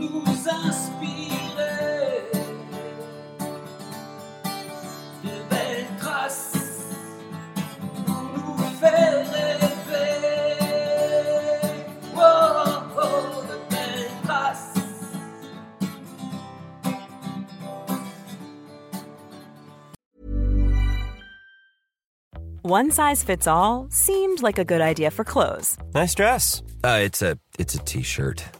nous inspirer de belles traces pour nous faire rêver. Oh, oh, de belles traces. One size fits all seemed like a good idea for clothes Nice dress. Uh, it's a it's a t-shirt.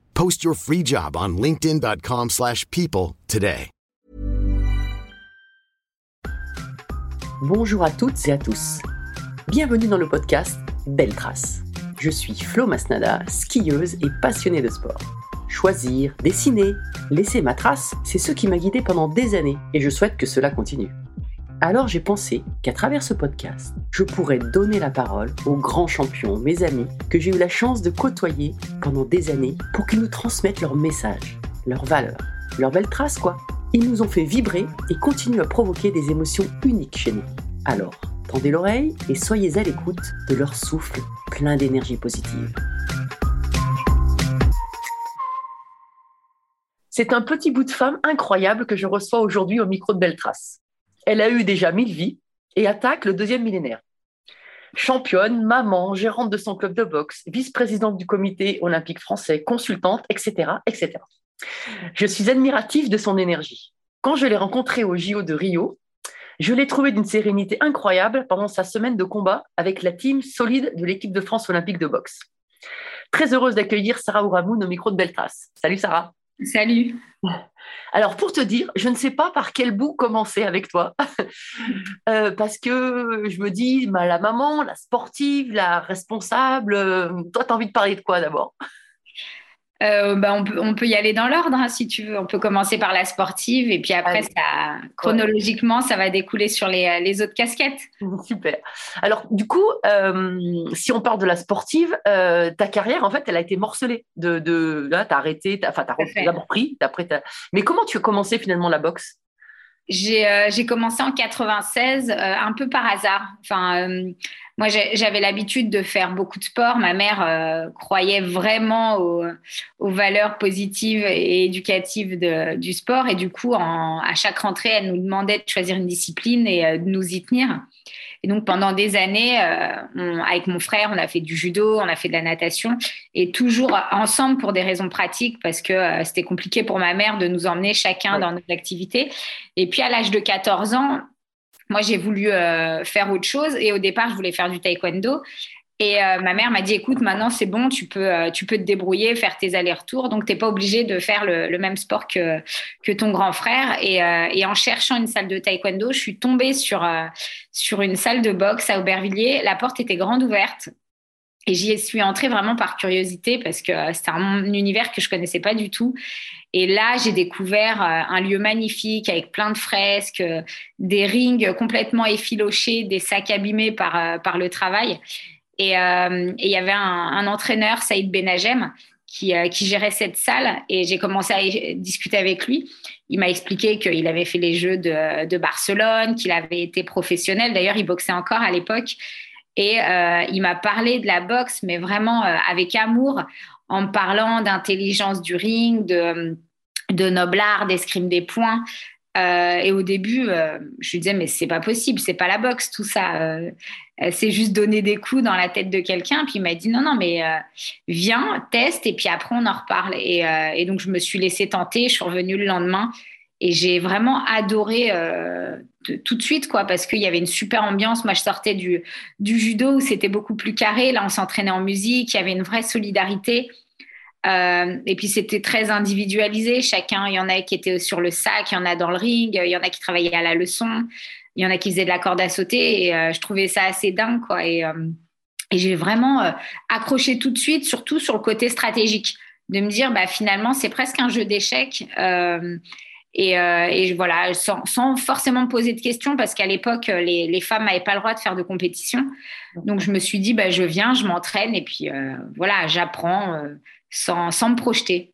Post your free job on linkedin.com/people slash people today. Bonjour à toutes et à tous. Bienvenue dans le podcast Belle Trace. Je suis Flo Masnada, skieuse et passionnée de sport. Choisir, dessiner, laisser ma trace, c'est ce qui m'a guidée pendant des années et je souhaite que cela continue. Alors j'ai pensé qu'à travers ce podcast, je pourrais donner la parole aux grands champions, mes amis, que j'ai eu la chance de côtoyer pendant des années pour qu'ils nous transmettent leurs messages, leurs valeurs, leurs belles traces quoi. Ils nous ont fait vibrer et continuent à provoquer des émotions uniques chez nous. Alors, tendez l'oreille et soyez à l'écoute de leur souffle plein d'énergie positive. C'est un petit bout de femme incroyable que je reçois aujourd'hui au micro de Beltrace. Elle a eu déjà mille vies et attaque le deuxième millénaire. Championne, maman, gérante de son club de boxe, vice-présidente du comité olympique français, consultante, etc., etc. Je suis admirative de son énergie. Quand je l'ai rencontrée au JO de Rio, je l'ai trouvée d'une sérénité incroyable pendant sa semaine de combat avec la team solide de l'équipe de France olympique de boxe. Très heureuse d'accueillir Sarah Ouramoun au micro de Beltrace. Salut Sarah. Salut. Alors pour te dire, je ne sais pas par quel bout commencer avec toi, Euh, parce que je me dis, bah, la maman, la sportive, la responsable, euh, toi tu as envie de parler de quoi d'abord? Euh, bah, on, peut, on peut y aller dans l'ordre hein, si tu veux. On peut commencer par la sportive et puis après, ça, chronologiquement, ça va découler sur les, les autres casquettes. Super. Alors, du coup, euh, si on parle de la sportive, euh, ta carrière, en fait, elle a été morcelée. De, de, là, t'as arrêté, t'as, enfin, d'abord pris, après, t'as... Mais comment tu as commencé finalement la boxe? J'ai euh, j'ai commencé en 96 euh, un peu par hasard. Enfin, euh, moi, j'avais l'habitude de faire beaucoup de sport. Ma mère croyait vraiment aux, valeurs positives et éducatives du sport. Et du coup, à chaque rentrée, elle nous demandait de choisir une discipline et de nous y tenir. Et donc, pendant des années, euh, on- avec mon frère, on a fait du judo, on a fait de la natation, et toujours ensemble pour des raisons pratiques, parce que euh, c'était compliqué pour ma mère de nous emmener chacun Ouais. dans nos activités. Et puis, à l'âge de 14 ans, moi, j'ai voulu euh, faire autre chose. Et au départ, je voulais faire du taekwondo. Et euh, ma mère m'a dit, écoute, maintenant, c'est bon, tu peux, euh, tu peux te débrouiller, faire tes allers-retours. Donc, tu n'es pas obligé de faire le, même sport que, que ton grand frère. Et, euh, et en cherchant une salle de taekwondo, je suis tombée sur, sur une salle de boxe à Aubervilliers. La porte était grande ouverte. Et j'y suis entrée vraiment par curiosité parce que c'était un univers que je connaissais pas du tout. Et là, j'ai découvert un lieu magnifique avec plein de fresques, des rings complètement effilochés, des sacs abîmés par, par le travail. Et euh, et il y avait un, entraîneur, Saïd Benagem, qui, euh, qui gérait cette salle et j'ai commencé à discuter avec lui. Il m'a expliqué qu'il avait fait les Jeux de, Barcelone, qu'il avait été professionnel. D'ailleurs, il boxait encore à l'époque. Et euh, il m'a parlé de la boxe, mais vraiment avec amour, en me parlant d'intelligence du ring, de, de noble art, d'escrime des points. Et au début, je lui disais, mais c'est pas possible, c'est pas la boxe, tout ça. Euh, c'est juste donner des coups dans la tête de quelqu'un. Puis il m'a dit, non, non, mais viens, teste, et puis après, on en reparle. Et, et, donc, je me suis laissée tenter. Je suis revenue le lendemain. Et j'ai vraiment adoré tout de suite, quoi, parce qu'il y avait une super ambiance. Moi, je sortais du, judo où c'était beaucoup plus carré. Là, on s'entraînait en musique. Il y avait une vraie solidarité. Euh, et puis c'était très individualisé. Chacun, il y en a qui étaient sur le sac, il y en a dans le ring, il y en a qui travaillaient à la leçon, il y en a qui faisaient de la corde à sauter. Et euh, je trouvais ça assez dingue, quoi. Et, euh, j'ai vraiment accroché tout de suite, surtout sur le côté stratégique, de me dire, bah finalement, c'est presque un jeu d'échecs. Et, voilà, sans, forcément me poser de questions, parce qu'à l'époque, les, les, femmes n'avaient pas le droit de faire de compétition. Donc, je me suis dit, bah, je viens, je m'entraîne, et puis voilà, j'apprends sans, sans me projeter.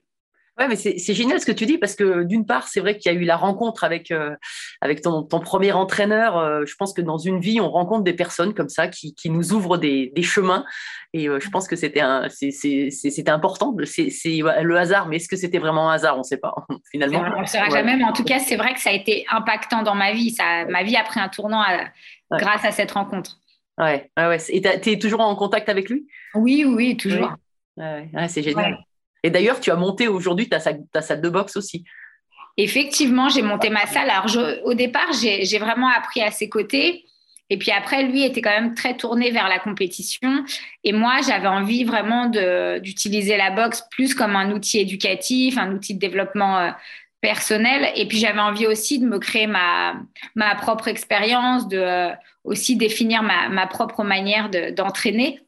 Ouais, mais c'est génial ce que tu dis parce que d'une part, c'est vrai qu'il y a eu la rencontre avec, euh, avec ton, ton, premier entraîneur. Euh, je pense que dans une vie, on rencontre des personnes comme ça qui, qui nous ouvrent des, des chemins. Et euh, je pense que c'était important. C'est le hasard, mais est-ce que c'était vraiment un hasard? On ne sait pas, finalement. On ne saura jamais, mais en tout cas, c'est vrai que ça a été impactant dans ma vie. Ça, ma vie a pris un tournant grâce à cette rencontre. Ouais, ouais, Et tu es toujours en contact avec lui? Oui, oui, toujours. Ouais, c'est génial. Et d'ailleurs, tu as monté aujourd'hui ta, salle de boxe aussi. Effectivement, j'ai monté ma salle. Alors, au départ, j'ai vraiment appris à ses côtés. Et puis après, lui était quand même très tourné vers la compétition. Et moi, j'avais envie vraiment d'utiliser la boxe plus comme un outil éducatif, un outil de développement euh, personnel. Et puis j'avais envie aussi de me créer ma, propre expérience, de euh, aussi définir ma propre manière d'entraîner.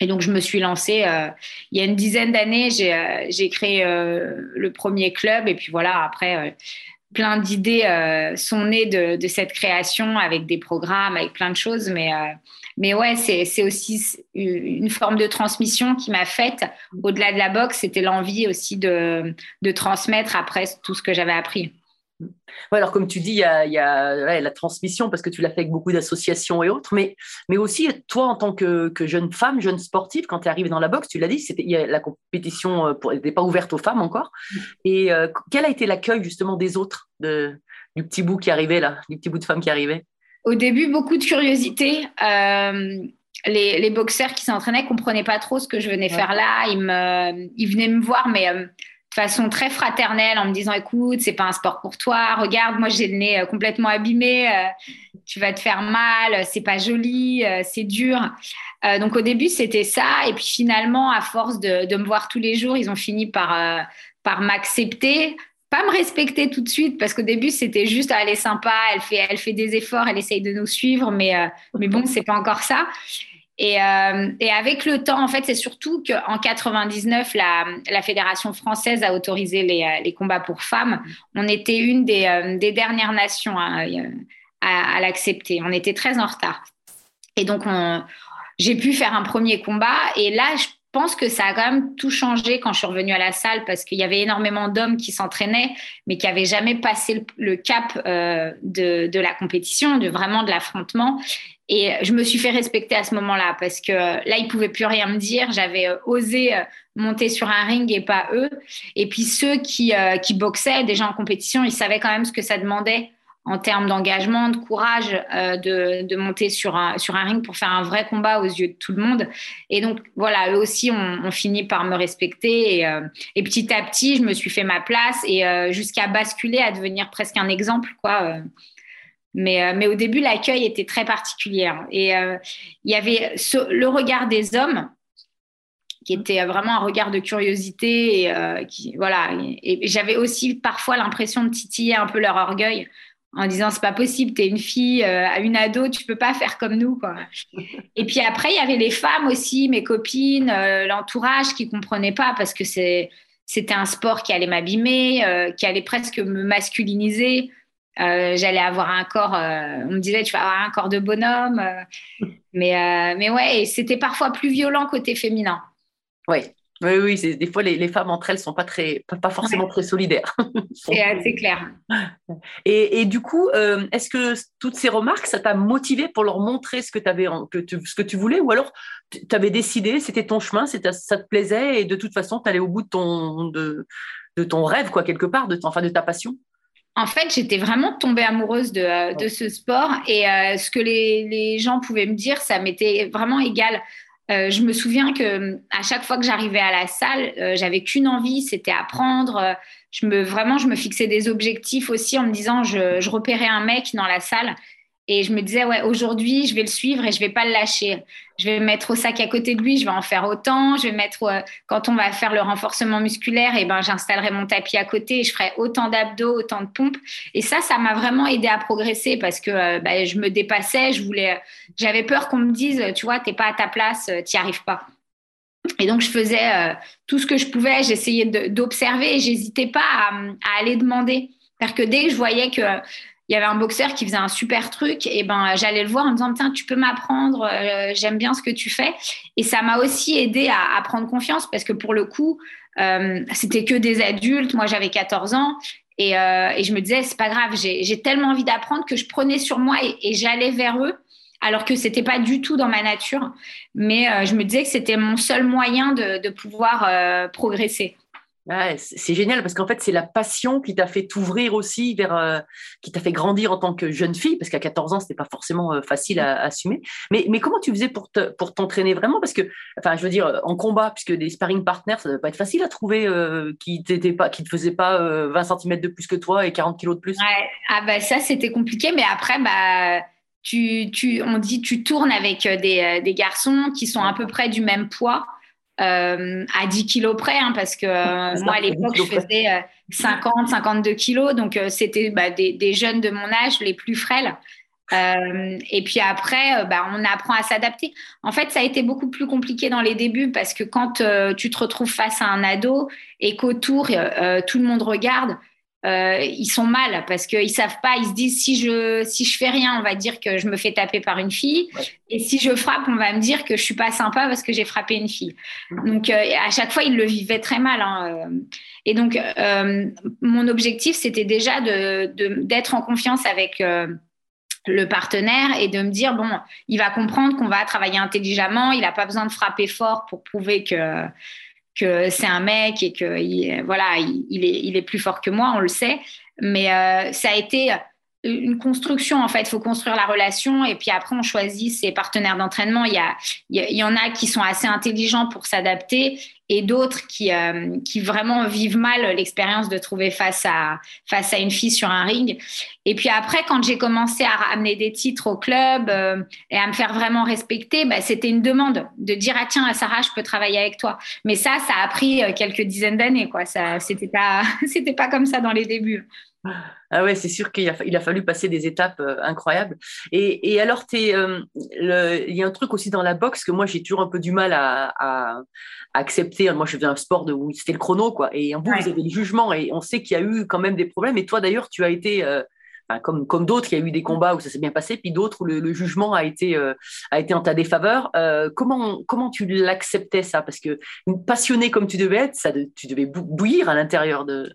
Et donc, je me suis lancée. Euh, il y a une dizaine d'années, j'ai euh, créé euh, le premier club. Et puis voilà, après, plein d'idées sont nées de, cette création avec des programmes, avec plein de choses. Mais, mais ouais, c'est aussi une forme de transmission qui m'a faite. Au-delà de la boxe, c'était l'envie aussi de transmettre après tout ce que j'avais appris. Ouais, alors comme tu dis, il y a, la transmission parce que tu l'as fait avec beaucoup d'associations et autres, mais, mais aussi toi en tant que, jeune femme, jeune sportive, quand tu es arrivée dans la boxe, tu l'as dit, c'était, la compétition n'était euh, pas ouverte aux femmes encore. Et euh, quel a été l'accueil justement des autres, de, du petit bout qui arrivait là, du petit bout de femme qui arrivait? Au début, beaucoup de curiosité. Euh, les, boxeurs qui s'entraînaient comprenaient pas trop ce que je venais faire là. Ils, me, ils venaient me voir, mais façon très fraternelle en me disant écoute c'est pas un sport pour toi regarde moi j'ai le nez euh, complètement abîmé euh, tu vas te faire mal c'est pas joli euh, c'est dur. Donc au début c'était ça. Et puis finalement à force de, de, me voir tous les jours ils ont fini par par m'accepter pas me respecter tout de suite parce qu'au début c'était juste ah, elle est sympa elle fait elle fait des efforts elle essaye de nous suivre mais mais bon c'est pas encore ça et, euh, et, avec le temps, en fait, c'est surtout qu'en 99, la, Fédération française a autorisé les, euh, les, combats pour femmes. On était une des, euh, dernières nations à, l'accepter. On était très en retard. Et donc, j'ai pu faire un premier combat. Et là, je pense que ça a quand même tout changé quand je suis revenue à la salle parce qu'il y avait énormément d'hommes qui s'entraînaient, mais qui n'avaient jamais passé le, cap de, de, la compétition, de vraiment de l'affrontement. Et je me suis fait respecter à ce moment-là parce que là, ils pouvaient plus rien me dire. J'avais euh, osé euh, monter sur un ring et pas eux. Et puis ceux qui, boxaient déjà en compétition, ils savaient quand même ce que ça demandait en termes d'engagement, de courage, euh, de, monter sur un, ring pour faire un vrai combat aux yeux de tout le monde. Et donc, voilà, eux aussi ont, fini par me respecter. Et, euh, et, petit à petit, je me suis fait ma place et euh, jusqu'à basculer à devenir presque un exemple, quoi. Mais, mais au début, l'accueil était très particulier. Hein. Et il y avait le regard des hommes qui était vraiment un regard de curiosité et qui voilà et j'avais aussi parfois l'impression de titiller un peu leur orgueil en disant c'est pas possible, tu es une fille, euh, une ado, tu peux pas faire comme nous. Quoi. Et puis après, il y avait les femmes aussi, mes copines, euh, l'entourage qui comprenaient pas parce que c'est, c'était un sport qui allait m'abîmer, euh, qui allait presque me masculiniser. J'allais avoir un corps, on me disait tu vas avoir un corps de bonhomme. mais, mais ouais, c'était parfois plus violent côté féminin. Oui, Oui, des fois, les, les femmes entre elles sont pas très, pas, pas forcément très solidaires. C'est assez clair. Et, et du coup, euh, est-ce que toutes ces remarques, ça t'a motivé pour leur montrer ce que, t'avais en- que tu, ce que tu voulais ou alors tu avais décidé, c'était ton chemin, ça te plaisait et de toute façon, tu allais au bout de ton, de, de ton rêve, quoi, quelque part, de, ton- enfin, de ta passion? En fait, j'étais vraiment tombée amoureuse de, euh, de ce sport et euh, ce que les, les gens pouvaient me dire, ça m'était vraiment égal. Euh, je me souviens que à chaque fois que j'arrivais à la salle, euh, j'avais qu'une envie, c'était apprendre. Je me vraiment, je me fixais des objectifs aussi en me disant, je, je repérais un mec dans la salle et je me disais, ouais, aujourd'hui, je vais le suivre et je vais pas le lâcher. Je vais me mettre au sac à côté de lui, je vais en faire autant. Je vais mettre, euh, quand on va faire le renforcement musculaire, et ben, j'installerai mon tapis à côté et je ferai autant d'abdos, autant de pompes. Et ça, ça m'a vraiment aidé à progresser parce que euh, bah, je me dépassais, je voulais, j'avais peur qu'on me dise, tu vois, t'es pas à ta place, euh, t'y arrives pas. Et donc, je faisais euh, tout ce que je pouvais, j'essayais d'observer et j'hésitais pas à, à aller demander. C'est-à-dire que dès que je voyais que il y avait un boxeur qui faisait un super truc, et ben j'allais le voir en me disant tiens tu peux m'apprendre, euh, j'aime bien ce que tu fais. Et ça m'a aussi aidé à, prendre confiance parce que pour le coup euh, c'était que des adultes, moi j'avais 14 ans et, euh, et je me disais c'est pas grave, j'ai tellement envie d'apprendre que je prenais sur moi et, j'allais vers eux alors que c'était pas du tout dans ma nature. Mais je me disais que c'était mon seul moyen de, pouvoir progresser. Ouais, c'est génial parce qu'en fait, c'est la passion qui t'a fait t'ouvrir aussi vers, euh, qui t'a fait grandir en tant que jeune fille, parce qu'à 14 ans, c'était pas forcément euh, facile à, à assumer. Mais, mais comment tu faisais pour te, pour t'entraîner vraiment? Parce que, enfin, je veux dire, en combat, puisque des sparring partners, ça doit pas être facile à trouver euh, qui t'étaient pas, qui te faisaient pas euh, 20 cm de plus que toi et 40 kilos de plus. Ouais. Ah bah ça c'était compliqué, mais après bah tu, tu, on dit tu tournes avec euh, des, euh, des garçons qui sont à peu près du même poids. Euh, à 10 kilos près, hein, parce que euh, C'est ça, moi à 10 l'époque je faisais euh, 50, 52 kilos, donc euh, c'était bah, des, des jeunes de mon âge les plus frêles. Euh, et puis après, euh, bah, on apprend à s'adapter. En fait, ça a été beaucoup plus compliqué dans les débuts parce que quand euh, tu te retrouves face à un ado et qu'autour euh, euh, tout le monde regarde, euh, ils sont mal parce qu'ils savent pas. Ils se disent si je si je fais rien, on va dire que je me fais taper par une fille, et si je frappe, on va me dire que je suis pas sympa parce que j'ai frappé une fille. Donc euh, à chaque fois, ils le vivaient très mal. hein, euh. Et donc euh, mon objectif, c'était déjà de de- d'être en confiance avec le partenaire et de me dire bon, il va comprendre qu'on va travailler intelligemment, il n'a pas besoin de frapper fort pour prouver que que c'est un mec et que il, voilà, il, est, il est plus fort que moi, on le sait. Mais euh, ça a été une construction en fait. Il faut construire la relation et puis après on choisit ses partenaires d'entraînement. Il y, a, il, y en a qui sont assez intelligents pour s'adapter et d'autres qui, euh, qui vraiment vivent mal l'expérience de trouver face à, face à une fille sur un ring. Et puis après, quand j'ai commencé à ramener des titres au club euh, et à me faire vraiment respecter, bah, c'était une demande de dire ah tiens Sarah, je peux travailler avec toi. Mais ça, ça a pris euh, quelques dizaines d'années quoi. Ça, c'était pas, c'était pas comme ça dans les débuts. Ah ouais, c'est sûr qu'il a, il a fallu passer des étapes euh, incroyables. Et, et alors, t'es, euh, il y a un truc aussi dans la boxe que moi j'ai toujours un peu du mal à, à- à accepter. Moi, je faisais un sport de, où c'était le chrono, quoi. Et en Ouais. vous avez le jugement et on sait qu'il y a eu quand même des problèmes. Et toi, d'ailleurs, tu as été, euh, comme, comme d'autres, il y a eu des combats où ça s'est bien passé, puis d'autres où le, le jugement a été, a été en ta défaveur. Comment, comment tu l'acceptais ça? Parce que une passionnée comme tu devais être, ça, tu devais bou- bouillir à l'intérieur de.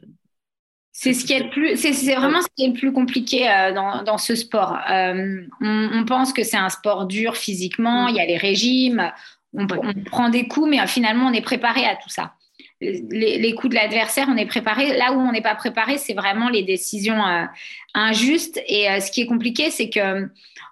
C'est ce qui est le plus, c'est, vraiment ce qui est le plus compliqué euh, dans, dans ce sport. Euh, on, on pense que c'est un sport dur physiquement, il y a les régimes, on, on prend des coups, mais euh, finalement on est préparé à tout ça. Les, les coups de l'adversaire, on est préparé. Là où on n'est pas préparé, c'est vraiment les décisions injustes. Et ce qui est compliqué, c'est que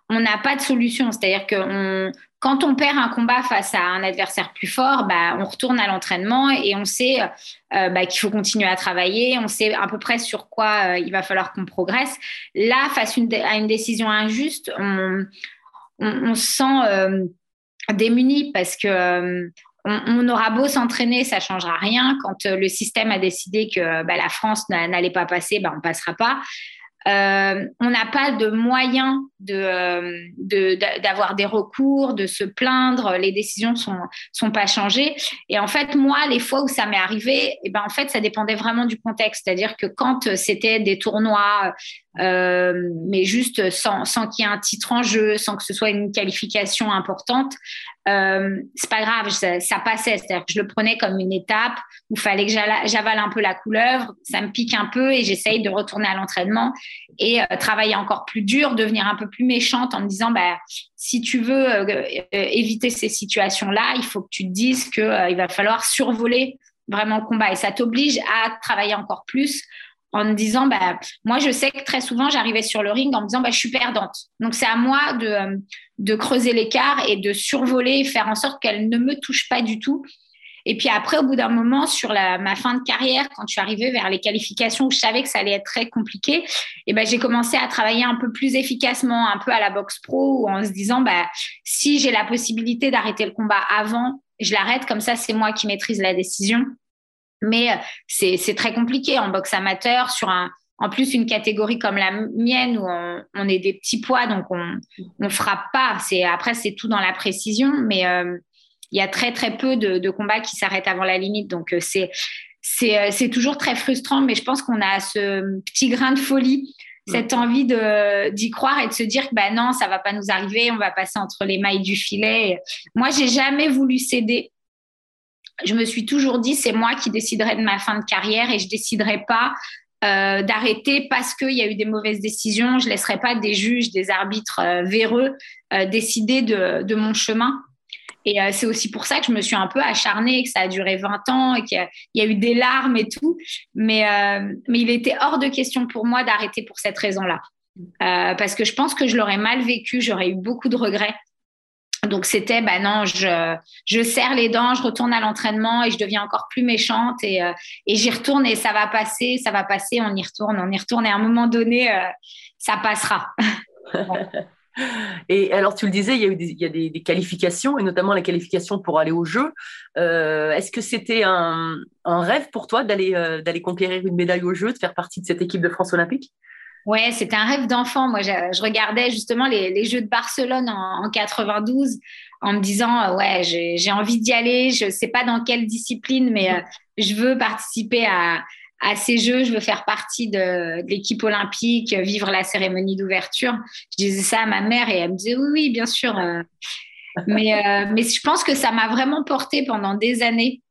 on n'a pas de solution. C'est-à-dire que on, quand on perd un combat face à un adversaire plus fort, bah, on retourne à l'entraînement et on sait euh, bah, qu'il faut continuer à travailler, on sait à peu près sur quoi euh, il va falloir qu'on progresse. Là, face à une décision injuste, on, se sent euh, démuni parce que euh, on, aura beau s'entraîner, ça changera rien. Quand euh, le système a décidé que bah, la France n'allait pas passer, bah, on passera pas. Euh, on n'a pas de moyens de, d'avoir des recours, de se plaindre, les décisions sont, sont pas changées. Et en fait, moi, les fois où ça m'est arrivé, et ben, en fait, ça dépendait vraiment du contexte. C'est-à-dire que quand c'était des tournois, euh, mais juste sans, sans qu'il y ait un titre en jeu, sans que ce soit une qualification importante, euh, c'est pas grave, ça, passait. C'est-à-dire que je le prenais comme une étape où il fallait que j'avale un peu la couleuvre, ça me pique un peu et j'essaye de retourner à l'entraînement et euh, travailler encore plus dur, devenir un peu plus méchante en me disant, bah, si tu veux euh, éviter ces situations-là, il faut que tu te dises qu'il il va falloir survoler vraiment le combat et ça t'oblige à travailler encore plus en me disant, bah, moi, je sais que très souvent, j'arrivais sur le ring en me disant, bah, je suis perdante. Donc, c'est à moi de, de creuser l'écart et de survoler, faire en sorte qu'elle ne me touche pas du tout. Et puis après, au bout d'un moment, sur ma fin de carrière, quand je suis arrivée vers les qualifications où je savais que ça allait être très compliqué, et eh ben, j'ai commencé à travailler un peu plus efficacement, un peu à la boxe pro, en se disant, bah, si j'ai la possibilité d'arrêter le combat avant, je l'arrête, comme ça, c'est moi qui maîtrise la décision. Mais euh, c'est très compliqué en boxe amateur sur un, en plus une catégorie comme la mienne où on, est des petits poids, donc on ne frappe pas. C'est après c'est tout dans la précision, mais euh, il y a très très peu de, combats qui s'arrêtent avant la limite, donc euh, c'est c'est toujours très frustrant. Mais je pense qu'on a ce petit grain de folie cette envie d'y croire et de se dire que bah non, ça va pas nous arriver, on va passer entre les mailles du filet. Moi, j'ai jamais voulu céder je me suis toujours dit, c'est moi qui déciderai de ma fin de carrière et je déciderai pas euh, d'arrêter parce qu'il y a eu des mauvaises décisions. Je laisserai pas des juges, des arbitres euh, véreux euh, décider de, mon chemin. Et c'est aussi pour ça que je me suis un peu acharnée, que ça a duré 20 ans et qu'il y, a eu des larmes et tout. Mais il était hors de question pour moi d'arrêter pour cette raison-là. parce que je pense que je l'aurais mal vécu, j'aurais eu beaucoup de regrets. Donc c'était, bah non, je, je serre les dents, je retourne à l'entraînement et je deviens encore plus méchante et, euh, et j'y retourne et ça va passer, ça va passer, on y retourne, on y retourne et à un moment donné, euh, ça passera. et alors tu le disais, il y a eu des, il y a des, qualifications et notamment la qualification pour aller au jeu. Euh, est-ce que c'était un, rêve pour toi d'aller d'aller conquérir une médaille au jeu, de faire partie de cette équipe de France olympique? Ouais, c'était un rêve d'enfant. Moi, je, regardais justement les, Jeux de Barcelone en, 92 en me disant, euh, ouais, j'ai envie d'y aller. Je ne sais pas dans quelle discipline, mais euh, je veux participer à, ces Jeux. Je veux faire partie de, l'équipe olympique, vivre la cérémonie d'ouverture. Je disais ça à ma mère et elle me disait, oui, oui, bien sûr. Euh. mais, mais je pense que ça m'a vraiment porté pendant des années.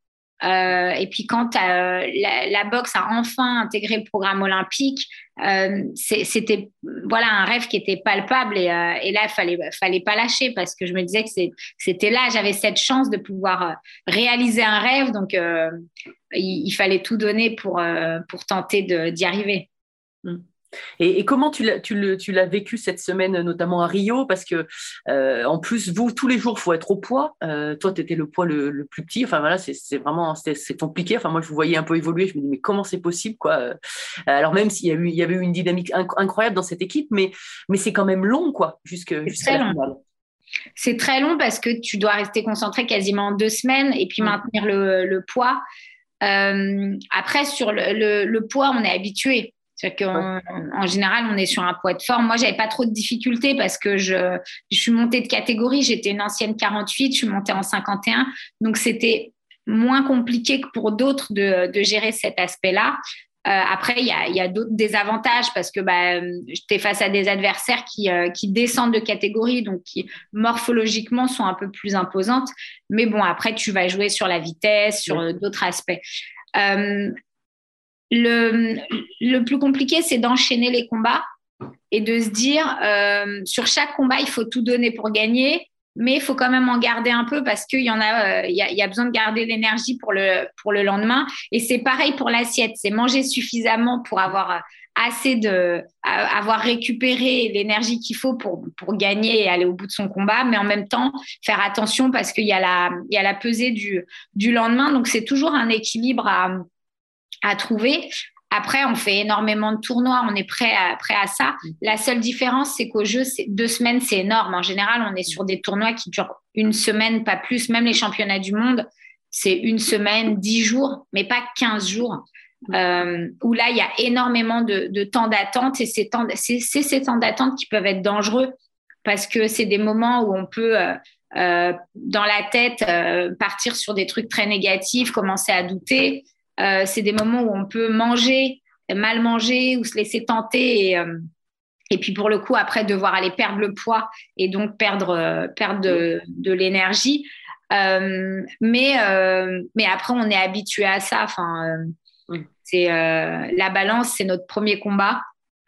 Et puis quand la, boxe a enfin intégré le programme olympique, euh, c'était voilà un rêve qui était palpable et, et là il fallait fallait pas lâcher parce que je me disais que c'était là j'avais cette chance de pouvoir réaliser un rêve donc il, il, fallait tout donner pour pour tenter d'y arriver. Mmh. Et, comment tu l'as vécu cette semaine, notamment à Rio? Parce que, euh, en plus, vous, tous les jours, il faut être au poids. Euh, toi, tu étais le poids le, plus petit. Enfin, voilà, c'est vraiment c'est compliqué. Enfin, moi, je vous voyais un peu évoluer. Je me dis, mais comment c'est possible quoi? Euh, Alors, même s'il y, a eu, il y avait eu une dynamique incroyable dans cette équipe, mais, mais c'est quand même long, quoi, jusqu'à jusqu la finale. C'est très long parce que tu dois rester concentré quasiment deux semaines et puis mmh. maintenir le, poids. après, sur le, le, poids, on est habitué. C'est-à-dire qu'en général, on est sur un poids de forme. Moi, j'avais pas trop de difficultés parce que je, je suis montée de catégorie. J'étais une ancienne 48, je suis montée en 51. Donc, c'était moins compliqué que pour d'autres de, de, gérer cet aspect-là. Euh, après, il y a, y a d'autres désavantages parce que bah, j'étais face à des adversaires qui, euh, qui descendent de catégorie, donc qui morphologiquement sont un peu plus imposantes. Mais bon, après, tu vas jouer sur la vitesse, sur d'autres aspects. Euh, le, plus compliqué, c'est d'enchaîner les combats et de se dire, euh, sur chaque combat, il faut tout donner pour gagner, mais il faut quand même en garder un peu parce qu'il y a, euh, y, a, besoin de garder l'énergie pour le, lendemain. Et c'est pareil pour l'assiette, c'est manger suffisamment pour avoir assez de, avoir récupéré l'énergie qu'il faut pour, gagner et aller au bout de son combat, mais en même temps faire attention parce qu'il y a la, il y a la pesée du, du lendemain. Donc c'est toujours un équilibre à à trouver. Après, on fait énormément de tournois, on est prêt à, prêt à ça. La seule différence, c'est qu'au jeu, deux semaines, c'est énorme. En général, on est sur des tournois qui durent une semaine, pas plus. Même les championnats du monde, c'est une semaine, dix jours, mais pas quinze jours. Euh, où là, il y a énormément de, temps d'attente et c'est ces temps d'attente qui peuvent être dangereux parce que c'est des moments où on peut, euh, euh, dans la tête, partir sur des trucs très négatifs, commencer à douter. Euh, c'est des moments où on peut manger, mal manger ou se laisser tenter et, euh, et puis pour le coup, après, devoir aller perdre le poids et donc perdre, euh, perdre de, de l'énergie. Mais, mais après, on est habitué à ça. Enfin, c'est la balance, c'est notre premier combat.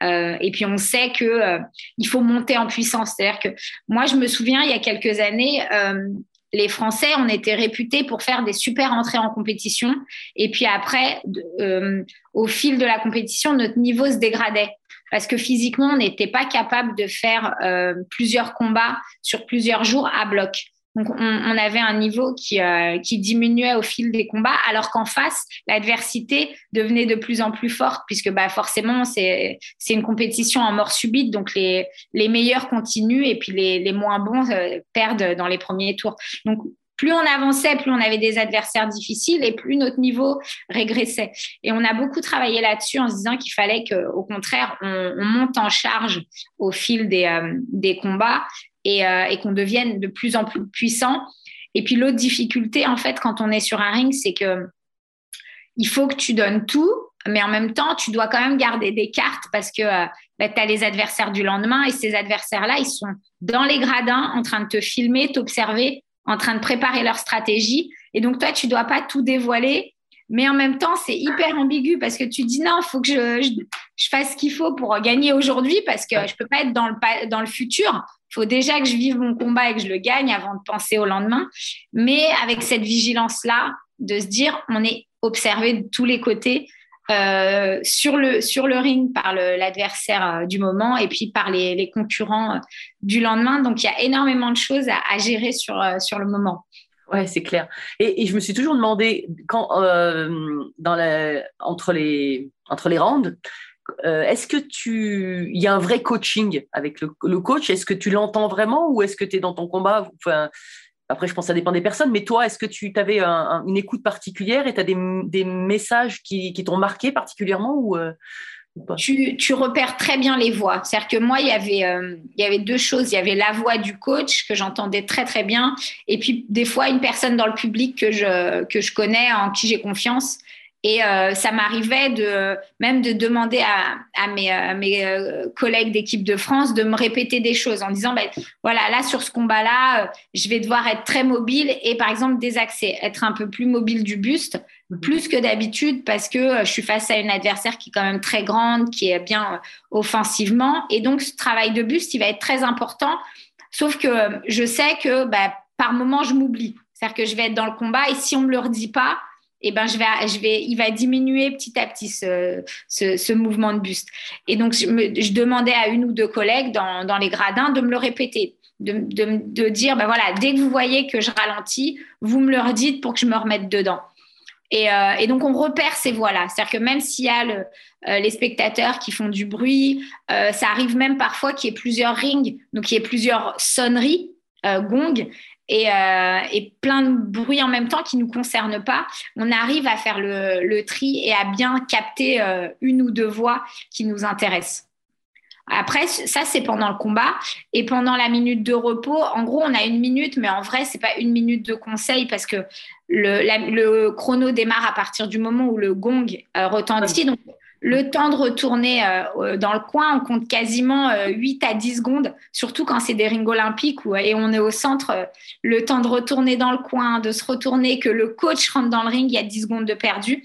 Euh, et puis on sait que euh, il faut monter en puissance. C'est-à-dire que moi, je me souviens il y a quelques années, euh, les Français, on était réputés pour faire des super entrées en compétition. Et puis après, euh, au fil de la compétition, notre niveau se dégradait. Parce que physiquement, on n'était pas capable de faire euh, plusieurs combats sur plusieurs jours à bloc. Donc, on, avait un niveau qui, euh, qui diminuait au fil des combats, alors qu'en face, l'adversité devenait de plus en plus forte, puisque bah, forcément, c'est une compétition en mort subite. Donc, les, meilleurs continuent et puis les, moins bons euh, perdent dans les premiers tours. Donc, plus on avançait, plus on avait des adversaires difficiles et plus notre niveau régressait. Et on a beaucoup travaillé là-dessus en se disant qu'il fallait qu'au contraire, on, on monte en charge au fil des, euh, des combats et, euh, et qu'on devienne de plus en plus puissant. Et puis l'autre difficulté, en fait, quand on est sur un ring, c'est que il faut que tu donnes tout, mais en même temps, tu dois quand même garder des cartes parce que euh, bah, tu as les adversaires du lendemain et ces adversaires-là, ils sont dans les gradins en train de te filmer, t'observer, en train de préparer leur stratégie. Et donc, toi, tu dois pas tout dévoiler. Mais en même temps, c'est hyper ambigu parce que tu dis non, il faut que je, je, je fasse ce qu'il faut pour gagner aujourd'hui parce que je peux pas être dans le, dans le futur. Il faut déjà que je vive mon combat et que je le gagne avant de penser au lendemain. Mais avec cette vigilance-là, de se dire, on est observé de tous les côtés euh, sur, le, sur le ring par l'adversaire euh, du moment et puis par les, les concurrents euh, du lendemain. Donc, il y a énormément de choses à, à gérer sur, euh, sur le moment. Ouais, c'est clair. Et, je me suis toujours demandé, quand, euh, entre, les, entre rounds, euh, est-ce que tu. Il y a un vrai coaching avec le, coach? Est-ce que tu l'entends vraiment ou est-ce que tu es dans ton combat? Après, je pense que ça dépend des personnes, mais toi, est-ce que tu avais un, un, une écoute particulière et tu as des, messages qui, t'ont marqué particulièrement ou, euh, tu, repères très bien les voix. C'est-à-dire que moi, il y, avait, euh, il y avait deux choses. Il y avait la voix du coach que j'entendais très, très bien. Et puis, des fois, une personne dans le public que je, que je connais, en qui j'ai confiance. Et euh, ça m'arrivait de même de demander à, à mes, à mes euh, collègues d'équipe de France de me répéter des choses en disant ben, voilà là sur ce combat là euh, je vais devoir être très mobile et par exemple désaxer être un peu plus mobile du buste plus que d'habitude parce que euh, je suis face à une adversaire qui est quand même très grande qui est bien euh, offensivement. Et donc ce travail de buste il va être très important. Sauf que je sais que ben, par moment je m'oublie. C'est-à-dire que je vais être dans le combat et si on me le redit pas eh ben, je vais, je vais, il va diminuer petit à petit ce, ce, mouvement de buste. Et donc, je, demandais à une ou deux collègues dans, dans les gradins de me le répéter, de, de, de, dire, ben voilà, dès que vous voyez que je ralentis, vous me le redites pour que je me remette dedans. Et, euh, et donc, on repère ces voix-là. C'est-à-dire que même s'il y a le, euh, les spectateurs qui font du bruit, euh, ça arrive même parfois qu'il y ait plusieurs rings, donc qu'il y ait plusieurs sonneries, gongs, et, euh, et, plein de bruit en même temps qui ne nous concerne pas, on arrive à faire le, le tri et à bien capter euh, une ou deux voix qui nous intéressent. Après, ça, c'est pendant le combat. Et pendant la minute de repos, en gros, on a une minute, mais en vrai, c'est pas une minute de conseil parce que le, la, le, chrono démarre à partir du moment où le gong euh, retentit. Donc, le temps de retourner euh, dans le coin, on compte quasiment euh, 8 à 10 secondes, surtout quand c'est des rings olympiques où, et on est au centre. Euh, le temps de retourner dans le coin, de se retourner, que le coach rentre dans le ring, il y a 10 secondes de perdu.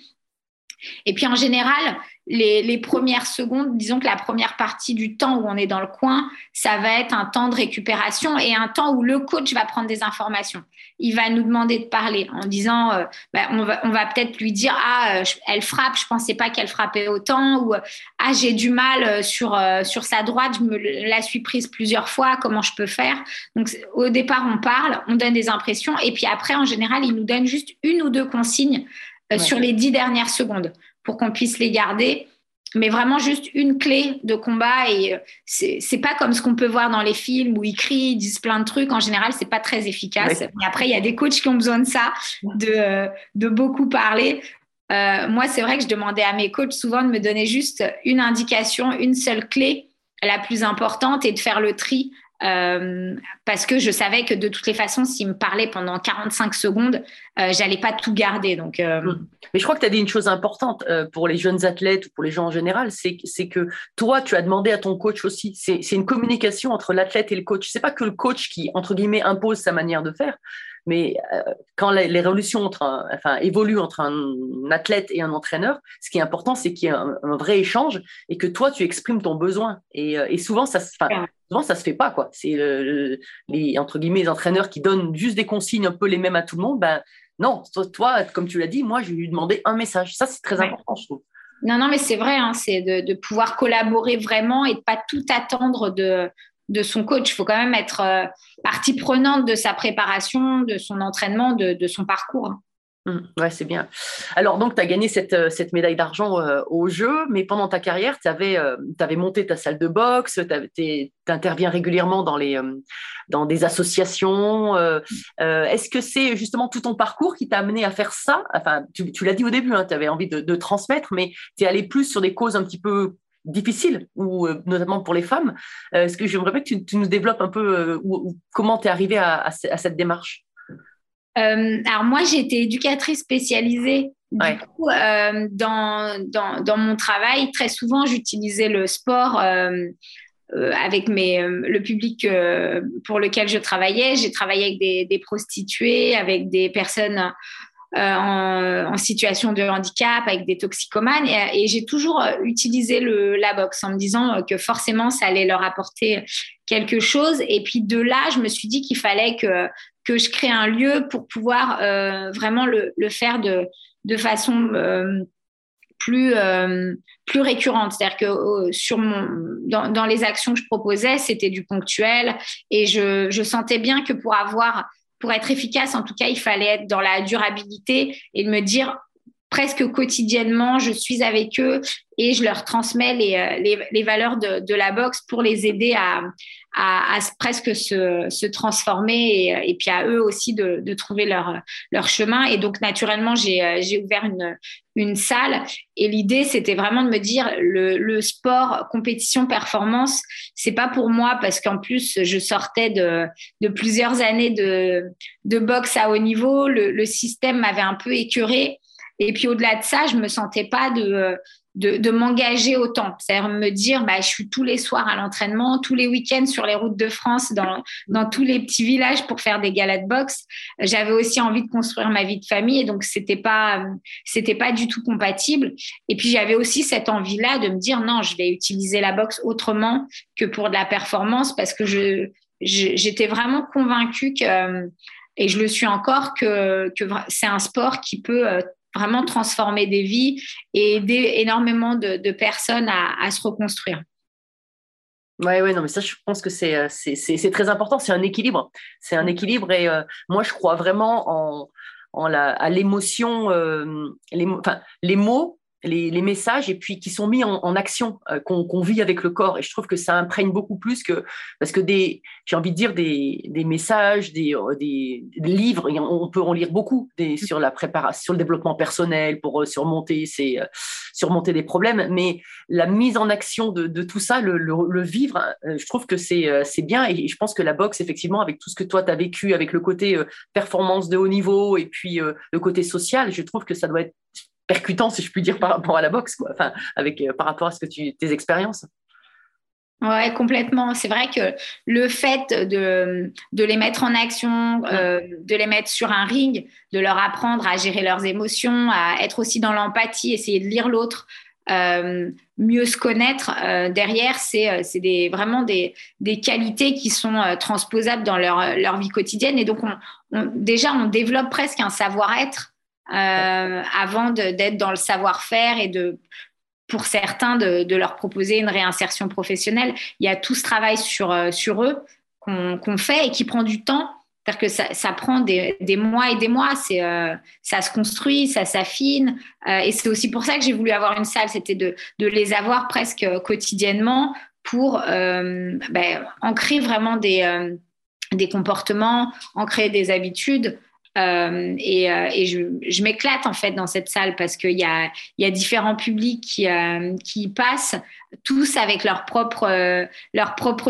Et puis en général, les, premières secondes, disons que la première partie du temps où on est dans le coin, ça va être un temps de récupération et un temps où le coach va prendre des informations. Il va nous demander de parler en disant, euh, bah, on va, peut-être lui dire, ah, euh, elle frappe, je pensais pas qu'elle frappait autant, ou ah, j'ai du mal sur euh, sur sa droite, je me la suis prise plusieurs fois, comment je peux faire? Donc au départ, on parle, on donne des impressions, et puis après, en général, il nous donne juste une ou deux consignes ouais. sur les dix dernières secondes pour qu'on puisse les garder. Mais vraiment juste une clé de combat et c'est pas comme ce qu'on peut voir dans les films où ils crient, ils disent plein de trucs. En général, c'est pas très efficace. Ouais. Mais après, il y a des coachs qui ont besoin de ça, de, de beaucoup parler. Euh, moi, c'est vrai que je demandais à mes coachs souvent de me donner juste une indication, une seule clé, la plus importante, et de faire le tri euh, parce que je savais que de toutes les façons, s'il me parlait pendant 45 secondes, euh, j'allais pas tout garder. Donc, euh, mm. Mais je crois que tu as dit une chose importante pour les jeunes athlètes ou pour les gens en général, c'est que toi, tu as demandé à ton coach aussi. C'est une communication entre l'athlète et le coach. C'est pas que le coach qui, entre guillemets, impose sa manière de faire, mais quand les, les révolutions entre enfin, évoluent entre un, athlète et un entraîneur, ce qui est important, c'est qu'il y ait un, vrai échange et que toi, tu exprimes ton besoin. Et, et souvent, ça, souvent, ça se fait pas, quoi. C'est les, entre guillemets, les entraîneurs qui donnent juste des consignes un peu les mêmes à tout le monde. Ben, non, toi, comme tu l'as dit, moi, je lui ai demandé un message. Ça, c'est très important, je trouve. Non, non, mais c'est vrai, hein, c'est de, pouvoir collaborer vraiment et de pas tout attendre de, de son coach. Il faut quand même être euh, partie prenante de sa préparation, de son entraînement, de, son parcours. Mmh, ouais, c'est bien. Alors, donc, tu as gagné cette, euh, cette médaille d'argent euh, au jeu, mais pendant ta carrière, tu avais, monté ta salle de boxe, tu interviens régulièrement dans, des associations. Est-ce que c'est justement tout ton parcours qui t'a amené à faire ça? Enfin, tu, tu l'as dit au début, hein, tu avais envie de, de, transmettre, mais tu es allé plus sur des causes un petit peu difficiles, ou notamment pour les femmes. Est-ce que j'aimerais que tu, tu, nous développes un peu comment tu es arrivé à, à cette démarche? Euh, alors moi, j'ai été éducatrice spécialisée. Du coup, euh, dans, dans, dans, mon travail, très souvent, j'utilisais le sport euh, avec mes, le public pour lequel je travaillais. J'ai travaillé avec des, des, prostituées, avec des personnes en, en, situation de handicap, avec des toxicomanes. Et, j'ai toujours utilisé la boxe en me disant que forcément, ça allait leur apporter quelque chose. Et puis de là, je me suis dit qu'il fallait que que je crée un lieu pour pouvoir euh, vraiment le, faire de, de façon euh, plus, euh, plus récurrente. C'est-à-dire que sur mon, dans, dans, les actions que je proposais, c'était du ponctuel et je, je, sentais bien que pour avoir, pour être efficace, en tout cas, il fallait être dans la durabilité et me dire presque quotidiennement, je suis avec eux et je leur transmets les, les valeurs de, de, la boxe pour les aider à, à, presque se, se transformer et, et, puis à eux aussi de, de, trouver leur, leur chemin. Et donc, naturellement, j'ai ouvert une, une salle et l'idée, c'était vraiment de me dire le, le sport, compétition, performance, c'est pas pour moi parce qu'en plus, je sortais de, de plusieurs années de, de boxe à haut niveau. Le, le système m'avait un peu écœuré. Et puis au-delà de ça, je me sentais pas de, de, de m'engager autant. C'est-à-dire me dire, bah, je suis tous les soirs à l'entraînement, tous les week-ends sur les routes de France, dans, dans tous les petits villages pour faire des galas de boxe. J'avais aussi envie de construire ma vie de famille et donc c'était pas, c'était pas du tout compatible. Et puis j'avais aussi cette envie-là de me dire, non, je vais utiliser la boxe autrement que pour de la performance parce que je, j'étais vraiment convaincue que, et je le suis encore, que, que c'est un sport qui peut euh, vraiment transformer des vies et aider énormément de, personnes à, se reconstruire. Oui, ouais, non, mais ça, je pense que c'est, euh, c'est, très important. C'est un équilibre. C'est un équilibre et euh, moi, je crois vraiment en, en la, à l'émotion. Euh, les, enfin, les mots les, messages et puis qui sont mis en, action, euh, qu'on vit avec le corps. Et je trouve que ça imprègne beaucoup plus que parce que des, j'ai envie de dire des, des messages, des, euh, des, livres, on peut en lire beaucoup des, sur la préparation, sur le développement personnel pour euh, surmonter ces, surmonter des problèmes. Mais la mise en action de, de tout ça, le, le, vivre, je trouve que c'est c'est bien. Et je pense que la boxe, effectivement, avec tout ce que toi tu as vécu, avec le côté performance de haut niveau et puis le côté social, je trouve que ça doit être percutant, si je puis dire, par rapport à la boxe, quoi. Enfin, avec, euh, par rapport à ce que tu, tes expériences. Ouais, complètement. C'est vrai que le fait de, de les mettre en action, euh, de les mettre sur un ring, de leur apprendre à gérer leurs émotions, à être aussi dans l'empathie, essayer de lire l'autre, euh, mieux se connaître derrière, c'est des, vraiment des, des, qualités qui sont transposables dans leur, leur, vie quotidienne. Et donc, on, déjà, on développe presque un savoir-être avant d'être dans le savoir-faire et de pour certains de, leur proposer une réinsertion professionnelle. Il y a tout ce travail sur, euh, eux qu'on fait et qui prend du temps. C'est-à-dire que ça, prend des, mois et des mois, euh, ça se construit, ça s'affine. Euh, et c'est aussi pour ça que j'ai voulu avoir une salle, c'était de, les avoir presque quotidiennement pour euh, ben, ancrer vraiment des comportements, ancrer des habitudes Euh, et, euh, je, m'éclate en fait dans cette salle parce qu'il y a, différents publics qui, euh, passent tous avec leurs propres,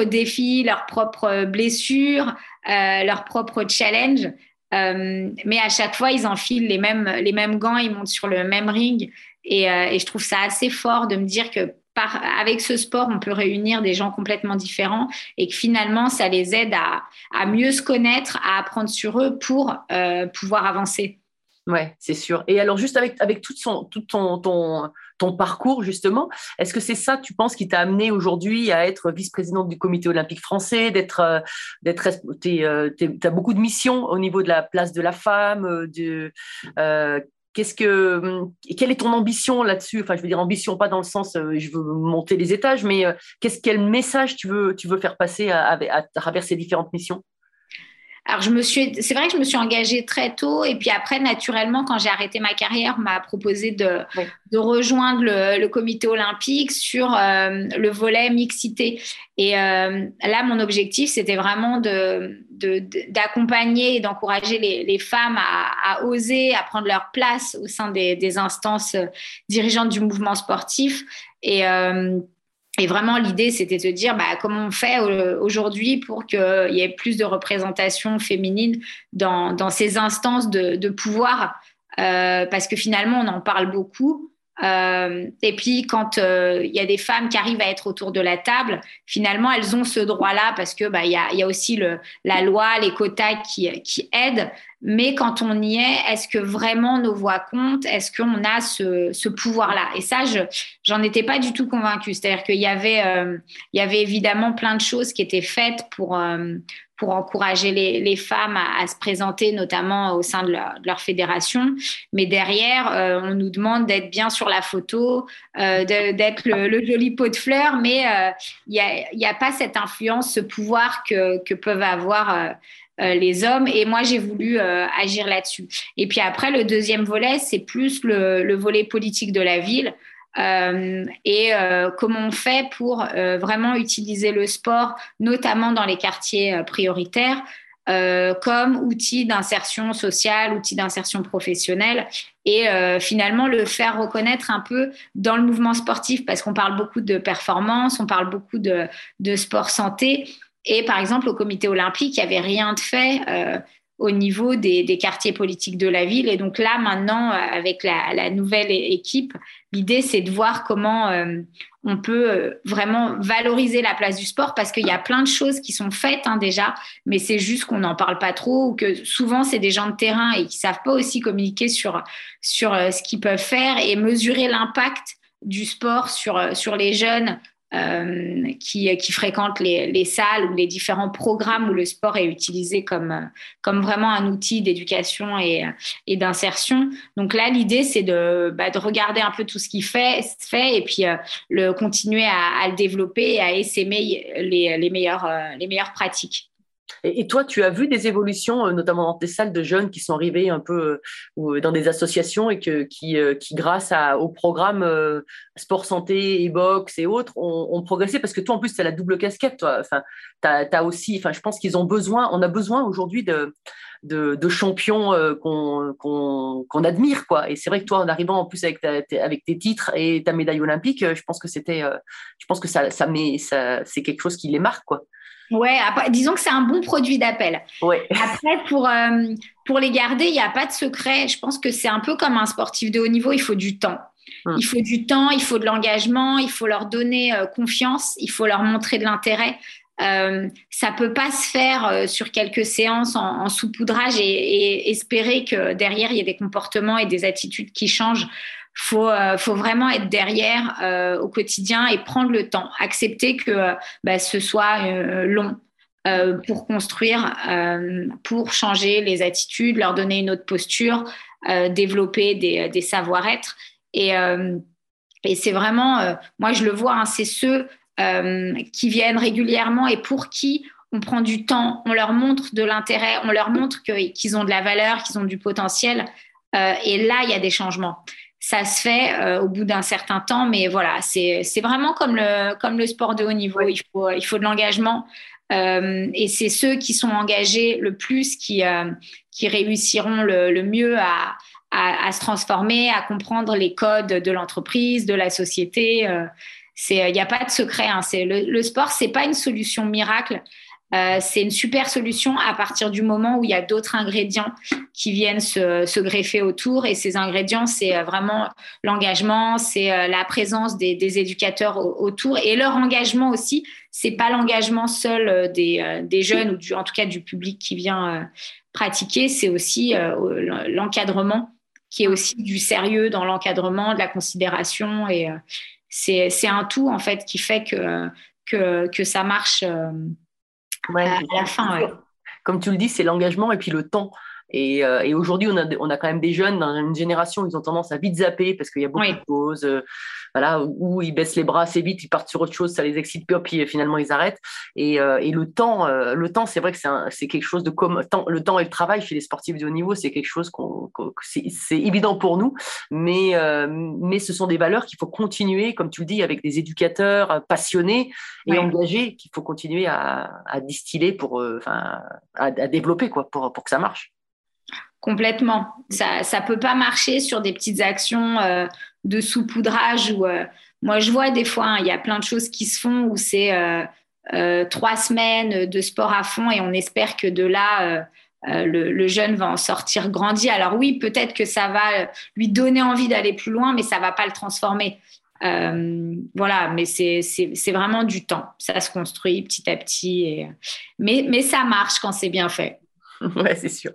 défis, leurs propres blessures, leurs propres challenges. mais à chaque fois, ils enfilent les mêmes, gants, ils montent sur le même ring. Et je trouve ça assez fort de me dire que avec ce sport, on peut réunir des gens complètement différents et que finalement, ça les aide à, mieux se connaître, à apprendre sur eux pour euh, pouvoir avancer. Ouais, c'est sûr. Et alors, juste avec, tout, son, ton, parcours, justement, est-ce que c'est ça, tu penses, qui t'a amené aujourd'hui à être vice-présidente du comité olympique français, d'être, euh, d'être, euh, as beaucoup de missions au niveau de la place de la femme, de, Qu'est-ce que, hum, quelle est ton ambition là-dessus? Enfin, je veux dire ambition, pas dans le sens euh, je veux monter les étages, mais euh, qu'est-ce quel message tu veux, tu veux faire passer à travers ces différentes missions? Alors, je me suis, c'est vrai que je me suis engagée très tôt. Et puis après, naturellement, quand j'ai arrêté ma carrière, on m'a proposé de, de rejoindre le, comité olympique sur euh, le volet mixité. Et euh, là, mon objectif, c'était vraiment de, d'accompagner et d'encourager les, les femmes à, à, oser, à prendre leur place au sein des, des instances dirigeantes du mouvement sportif. Et, euh, et vraiment, l'idée, c'était de dire bah, comment on fait euh, aujourd'hui pour qu'il y ait plus de représentation féminine dans, ces instances de, de pouvoir, euh, parce que finalement, on en parle beaucoup. Euh, et puis, quand euh, il y a des femmes qui arrivent à être autour de la table, finalement, elles ont ce droit-là parce que bah, y, a, y a aussi la loi, les quotas qui, aident. Mais quand on y est, est-ce que vraiment nos voix comptent? Est-ce qu'on a ce, pouvoir-là? Et ça, je j'en étais pas du tout convaincue. C'est-à-dire qu'il y avait, euh, y avait évidemment plein de choses qui étaient faites pour pour encourager les, femmes à, se présenter, notamment au sein de leur, fédération. Mais derrière, euh, on nous demande d'être bien sur la photo, d'être le, joli pot de fleurs, mais il n'y a, pas cette influence, ce pouvoir que, peuvent avoir euh, les hommes. Et moi, j'ai voulu euh, agir là-dessus. Et puis après, le deuxième volet, c'est plus le, volet politique de la ville. Euh, et comment on fait pour vraiment utiliser le sport, notamment dans les quartiers prioritaires, comme outil d'insertion sociale, outil d'insertion professionnelle, et finalement le faire reconnaître un peu dans le mouvement sportif, parce qu'on parle beaucoup de performance, on parle beaucoup de, de sport santé, et par exemple, au comité olympique, il n'y avait rien de fait euh, au niveau des, quartiers politiques de la ville. Et donc là, maintenant, euh, avec la, nouvelle équipe, l'idée, c'est de voir comment euh, on peut vraiment valoriser la place du sport parce qu'il y a plein de choses qui sont faites hein, déjà, mais c'est juste qu'on n'en parle pas trop ou que souvent, c'est des gens de terrain et qui savent pas aussi communiquer sur, ce qu'ils peuvent faire et mesurer l'impact du sport sur les jeunes euh, qui, qui, fréquentent les, les, salles ou les différents programmes où le sport est utilisé comme, comme vraiment un outil d'éducation et, et d'insertion. Donc là, l'idée, c'est de, bah, de, regarder un peu tout ce qui fait, fait et puis euh, le, continuer à, à, le développer et à essaimer les, les, euh, les meilleures pratiques. Et, toi, tu as vu des évolutions, euh, notamment dans tes salles de jeunes qui sont arrivés un peu euh, dans des associations et qui, euh, grâce au programme sport santé et boxe et autres, ont, progressé? Parce que toi, en plus, tu as la double casquette. Toi. Enfin, as, aussi, enfin, je pense qu'ils ont besoin, on a besoin aujourd'hui de, de, champions qu'on admire. Quoi. Et c'est vrai que toi, en arrivant en plus avec, avec tes titres et ta médaille olympique, je pense que je pense que ça, ça, ça c'est quelque chose qui les marque. Quoi. Ouais, disons que c'est un bon produit d'appel. Ouais. Après, pour, euh, pour les garder, il n'y a pas de secret. Je pense que c'est un peu comme un sportif de haut niveau, il faut du temps. Hum. Il faut du temps, il faut de l'engagement, il faut leur donner euh, confiance, il faut leur montrer de l'intérêt. Euh, ça peut pas se faire euh, sur quelques séances en, en saupoudrage et, et, espérer que derrière il y ait des comportements et des attitudes qui changent faut, euh, faut vraiment être derrière euh, au quotidien et prendre le temps, accepter que bah, ce soit euh, long. pour construire, pour changer les attitudes, leur donner une autre posture, développer des, des savoir-être. Et, et c'est vraiment, moi je le vois, hein, c'est ceux qui viennent régulièrement et pour qui on prend du temps, on leur montre de l'intérêt, on leur montre qu'ils ont de la valeur, qu'ils ont du potentiel. et là, il y a des changements ça se fait euh, au bout d'un certain temps, mais voilà, c'est vraiment comme le, comme le sport de haut niveau. Il, faut, il faut de l'engagement, Euh, et c'est ceux qui sont engagés le plus qui, euh, qui réussiront le, le mieux à, à, à, se transformer, à comprendre les codes de l'entreprise, de la société. Il n'y a pas de secret. Hein. Le, le, sport, c'est pas une solution miracle. Euh, c'est une super solution à partir du moment où il y a d'autres ingrédients qui viennent se, se, greffer autour. Et ces ingrédients, c'est euh, vraiment l'engagement, c'est euh, la présence des, des, éducateurs autour et leur engagement aussi. C'est pas l'engagement seul des, des, jeunes ou du, en tout cas du public qui vient pratiquer, c'est aussi l'encadrement qui est aussi du sérieux dans l'encadrement, de la considération et c'est un tout en fait qui fait que, que, que ça marche ouais, à, la fin. Ouais. Comme tu le dis, c'est l'engagement et puis le temps. Et, euh, et aujourd'hui, on a, on a quand même des jeunes dans une génération, ils ont tendance à vite zapper parce qu'il y a beaucoup oui. de pauses, euh, voilà, où ils baissent les bras assez vite, ils partent sur autre chose, ça les excite peu, puis finalement ils arrêtent. Et, euh, et le temps, euh, le temps, c'est vrai que c'est quelque chose de comme le temps et le travail chez les sportifs de haut niveau, c'est quelque chose qu'on, qu c'est évident pour nous, mais euh, mais ce sont des valeurs qu'il faut continuer, comme tu le dis, avec des éducateurs passionnés et engagés qu'il faut continuer à, à distiller pour, enfin, à, à développer quoi, pour pour que ça marche. Complètement. Ça ne peut pas marcher sur des petites actions euh, de saupoudrage. Où, euh, moi, je vois des fois, hein, il hein, y a plein de choses qui se font où c'est euh, trois semaines de sport à fond et on espère que de là, le, le, jeune va en sortir grandi. Alors oui, peut-être que ça va lui donner envie d'aller plus loin, mais ça va pas le transformer. voilà, mais c'est vraiment du temps. Ça se construit petit à petit. Et... Mais, mais ça marche quand c'est bien fait. ouais, c'est sûr.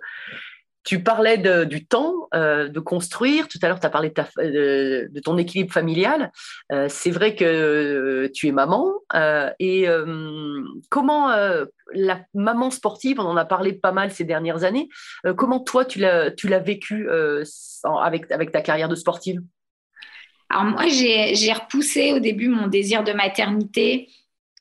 Tu parlais du temps euh, de construire. Tout à l'heure, tu as parlé de, ton équilibre familial. Euh, c'est vrai que tu es maman. Euh, et comment la maman sportive, on en a parlé pas mal ces dernières années, comment toi, tu l'as vécu avec, avec ta carrière de sportive? Alors moi, j'ai repoussé au début mon désir de maternité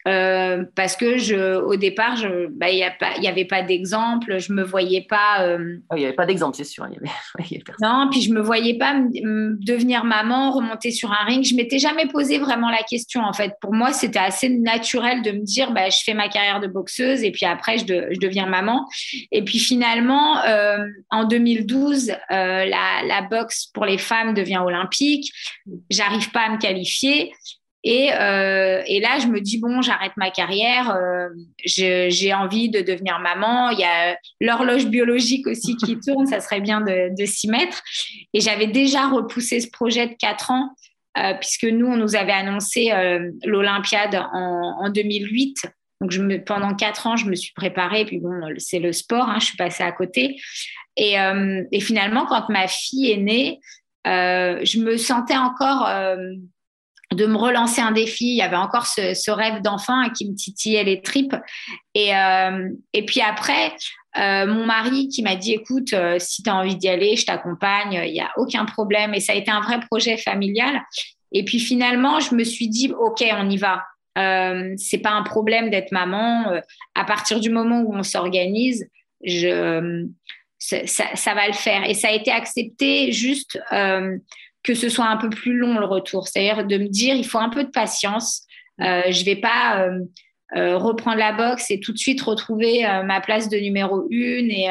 euh, parce que je, au départ, il bah, n'y avait pas d'exemple, je me voyais pas. Euh... Il n'y avait pas d'exemple, c'est sûr. Y avait, y avait non, puis je me voyais pas devenir maman, remonter sur un ring. Je m'étais jamais posé vraiment la question. En fait, pour moi, c'était assez naturel de me dire, bah, je fais ma carrière de boxeuse et puis après, je, de, je deviens maman. Et puis finalement, euh, en 2012, euh, la, la boxe pour les femmes devient olympique. J'arrive pas à me qualifier. Et, euh, et, là, je me dis, bon, j'arrête ma carrière, euh, j'ai envie de devenir maman. Il y a l'horloge biologique aussi qui tourne, ça serait bien de, de s'y mettre. Et j'avais déjà repoussé ce projet de 4 ans, euh, puisque nous, on nous avait annoncé l'Olympiade en, en, 2008. Donc, je me, pendant 4 ans, je me suis préparée. Puis bon, c'est le sport, hein, je suis passée à côté. Et, et, finalement, quand ma fille est née, je me sentais encore de me relancer un défi. Il y avait encore ce, ce rêve d'enfant qui me titillait les tripes. Et, euh, et puis après, euh, mon mari qui m'a dit, écoute, euh, si tu as envie d'y aller, je t'accompagne, il n'y a aucun problème. Et ça a été un vrai projet familial. Et puis finalement, je me suis dit, OK, on y va. Euh, c'est pas un problème d'être maman. Euh, à partir du moment où on s'organise, je, ça, ça, va le faire. Et ça a été accepté juste que ce soit un peu plus long le retour. C'est-à-dire de me dire, il faut un peu de patience. Euh, je ne vais pas euh, euh, reprendre la boxe et tout de suite retrouver ma place de numéro une et,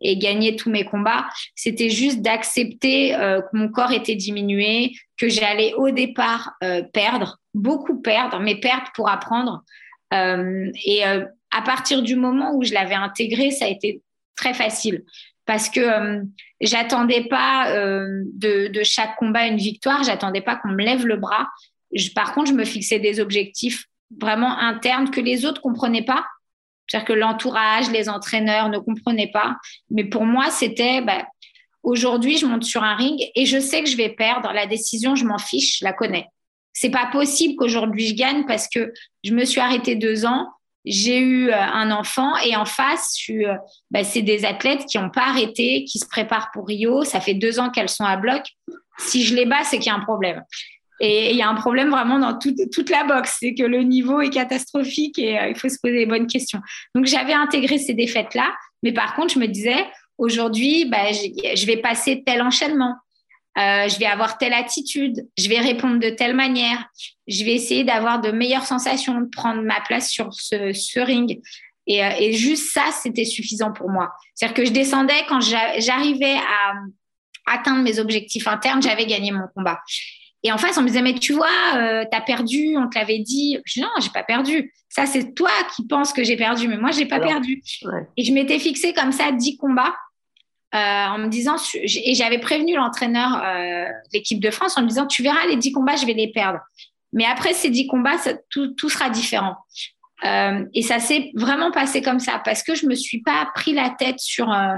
et gagner tous mes combats. C'était juste d'accepter que mon corps était diminué, que j'allais au départ perdre, beaucoup perdre, mais perdre pour apprendre. et à partir du moment où je l'avais intégré, ça a été très facile parce que euh, j'attendais pas euh, de, chaque combat une victoire, j'attendais pas qu'on me lève le bras. Par contre, je me fixais des objectifs vraiment internes que les autres comprenaient pas. C'est-à-dire que l'entourage, les entraîneurs ne comprenaient pas. Mais pour moi, c'était bah, aujourd'hui, je monte sur un ring et je sais que je vais perdre. La décision, je m'en fiche, je la connais. C'est pas possible qu'aujourd'hui je gagne parce que je me suis arrêtée deux ans j'ai eu euh, un enfant et en face, euh, bah, c'est des athlètes qui n'ont pas arrêté, qui se préparent pour Rio. Ça fait deux ans qu'elles sont à bloc. Si je les bats, c'est qu'il y a un problème. Et il y a un problème vraiment dans toute, toute la boxe, c'est que le niveau est catastrophique et euh, il faut se poser les bonnes questions. Donc j'avais intégré ces défaites-là, mais par contre, je me disais, aujourd'hui, bah, je vais passer tel enchaînement. Euh, je vais avoir telle attitude, je vais répondre de telle manière, je vais essayer d'avoir de meilleures sensations, de prendre ma place sur ce, ce ring. Et, euh, et, juste ça, c'était suffisant pour moi. C'est-à-dire que je descendais quand j'arrivais à atteindre mes objectifs internes, j'avais gagné mon combat. Et en face, on me disait, mais tu vois, euh, tu as perdu, on te l'avait dit. Je dis, non, j'ai pas perdu. Ça, c'est toi qui penses que j'ai perdu, mais moi, j'ai pas perdu. Et je m'étais fixé comme ça 10 combats en me disant, et j'avais prévenu l'entraîneur euh, de l'équipe de France en me disant, tu verras, les 10 combats, je vais les perdre. Mais après ces 10 combats, tout, sera différent. Euh, et ça s'est vraiment passé comme ça parce que je me suis pas pris la tête sur, euh,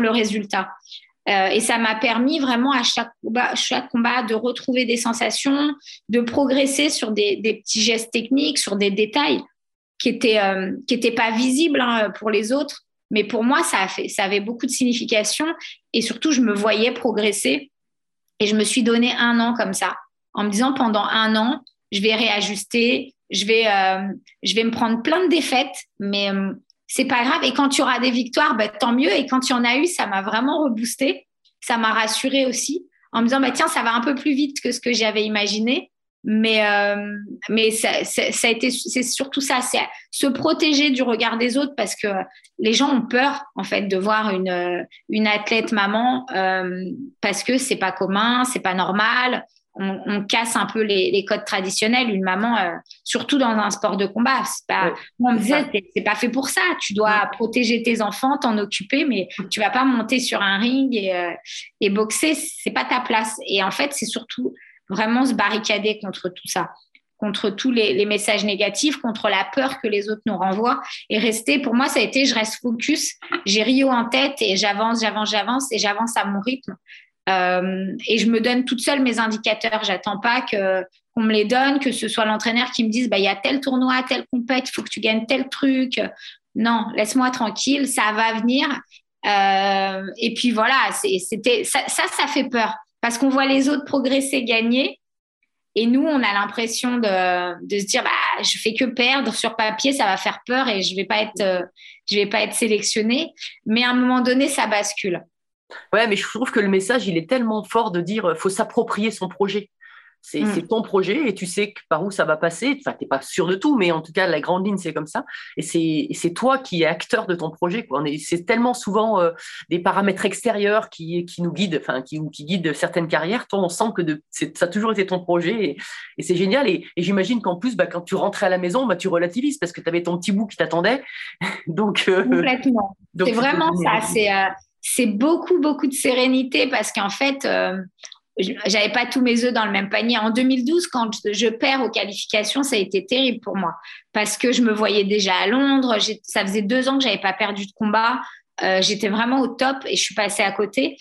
le résultat. Euh, et ça m'a permis vraiment à chaque combat, de retrouver des sensations, de progresser sur des, petits gestes techniques, sur des détails qui étaient euh, qui étaient pas visibles hein, pour les autres, mais pour moi ça a fait, ça avait beaucoup de signification et surtout je me voyais progresser et je me suis donné un an comme ça en me disant pendant un an je vais réajuster, je vais euh, je vais me prendre plein de défaites, mais c'est pas grave. Et quand tu auras des victoires, bah, tant mieux. Et quand y en a eu, ça m'a vraiment reboosté. Ça m'a rassuré aussi en me disant, bah, tiens, ça va un peu plus vite que ce que j'avais imaginé. Mais, euh, mais ça, ça, a été, c'est surtout ça, c'est se protéger du regard des autres parce que les gens ont peur en fait de voir une, une athlète maman euh, parce que c'est pas commun, c'est pas normal on, casse un peu les, codes traditionnels. Une maman, euh, surtout dans un sport de combat, c'est pas. on me disait, c'est pas fait pour ça. Tu dois protéger tes enfants, t'en occuper, mais tu vas pas monter sur un ring et, euh, et boxer. C'est pas ta place. Et en fait, c'est surtout vraiment se barricader contre tout ça contre tous les, messages négatifs, contre la peur que les autres nous renvoient et rester. Pour moi, ça a été, je reste focus, j'ai Rio en tête et j'avance, j'avance, j'avance et j'avance à mon rythme. Euh, et je me donne toute seule mes indicateurs. J'attends pas que qu'on me les donne, que ce soit l'entraîneur qui me dise bah il y a tel tournoi, tel compète, il faut que tu gagnes tel truc. Non, laisse-moi tranquille, ça va venir. Euh, et puis voilà, c'était ça, ça fait peur parce qu'on voit les autres progresser, gagner. Et nous, on a l'impression de, se dire, bah, je fais que perdre sur papier, ça va faire peur et je vais euh, vais pas être sélectionnée. Mais à un moment donné, ça bascule. Ouais, mais je trouve que le message, il est tellement fort de dire euh, faut s'approprier son projet. Mm. C'est ton projet et tu sais par où ça va passer. Enfin, tu n'es pas sûr de tout, mais en tout cas, la grande ligne, c'est comme ça. Et c'est toi qui es acteur de ton projet. C'est tellement souvent euh, des paramètres extérieurs qui, qui nous guident, enfin, qui, qui guident certaines carrières. Toi, on sent que de, ça a toujours été ton projet et, et c'est génial. Et, et j'imagine qu'en plus, bah, quand tu rentrais à la maison, bah, tu relativises parce que tu avais ton petit bout qui t'attendait. donc, euh, Complètement. C'est vraiment ça. C'est c'est beaucoup, beaucoup de sérénité parce qu'en fait, euh, j'avais pas tous mes œufs dans le même panier. En 2012, quand je perds aux qualifications, ça a été terrible pour moi parce que je me voyais déjà à Londres. Ça faisait deux ans que j'avais pas perdu de combat. Euh, j'étais vraiment au top et je suis passée à côté.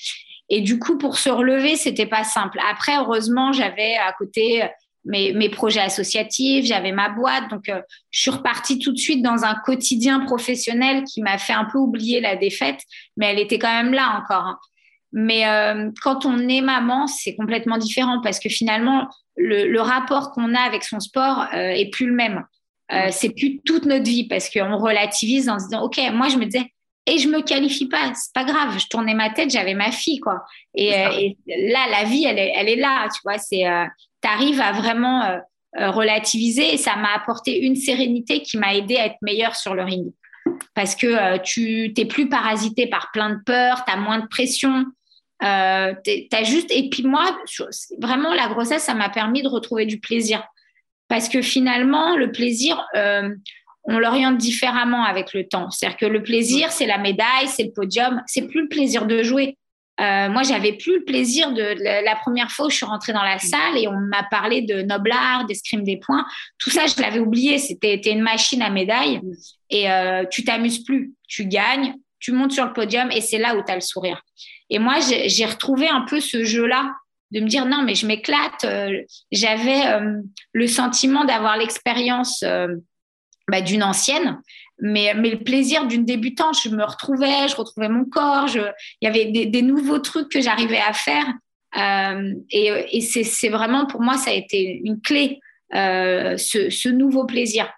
Et du coup, pour se relever, c'était pas simple. Après, heureusement, j'avais à côté mes, mes projets associatifs, j'avais ma boîte. Donc, euh, je suis repartie tout de suite dans un quotidien professionnel qui m'a fait un peu oublier la défaite, mais elle était quand même là encore. Hein. Mais euh, quand on est maman, c'est complètement différent parce que finalement, le, le rapport qu'on a avec son sport euh, est plus le même. Euh, c'est plus toute notre vie parce qu'on relativise en se disant, OK, moi, je me disais, et je me qualifie pas, c'est pas grave. Je tournais ma tête, j'avais ma fille, quoi. Et, et, là, la vie, elle est, elle est là, tu vois. C'est, tu arrives à vraiment euh, euh, relativiser et ça m'a apporté une sérénité qui m'a aidé à être meilleure sur le ring. Parce que euh, tu t'es plus parasité par plein de peurs, tu as moins de pression. Euh, as juste et puis moi vraiment la grossesse ça m'a permis de retrouver du plaisir parce que finalement le plaisir on l'oriente différemment avec le temps c'est à dire que le plaisir c'est la médaille c'est le podium c'est plus le plaisir de jouer euh, moi, j'avais plus le plaisir de, la, première fois où je suis rentrée dans la salle et on m'a parlé de noblard, d'escrime des points. Tout ça, je l'avais oublié. C'était une machine à médailles et euh, tu t'amuses plus. Tu gagnes, tu montes sur le podium et c'est là où tu as le sourire. Et moi, j'ai retrouvé un peu ce jeu-là de me dire non, mais je m'éclate. Euh, j'avais euh, le sentiment d'avoir l'expérience bah, d'une ancienne mais, le plaisir d'une débutante, je me retrouvais, je retrouvais mon corps, il y avait des, nouveaux trucs que j'arrivais à faire. Euh, et, c'est vraiment pour moi, ça a été une clé, euh, ce, nouveau plaisir.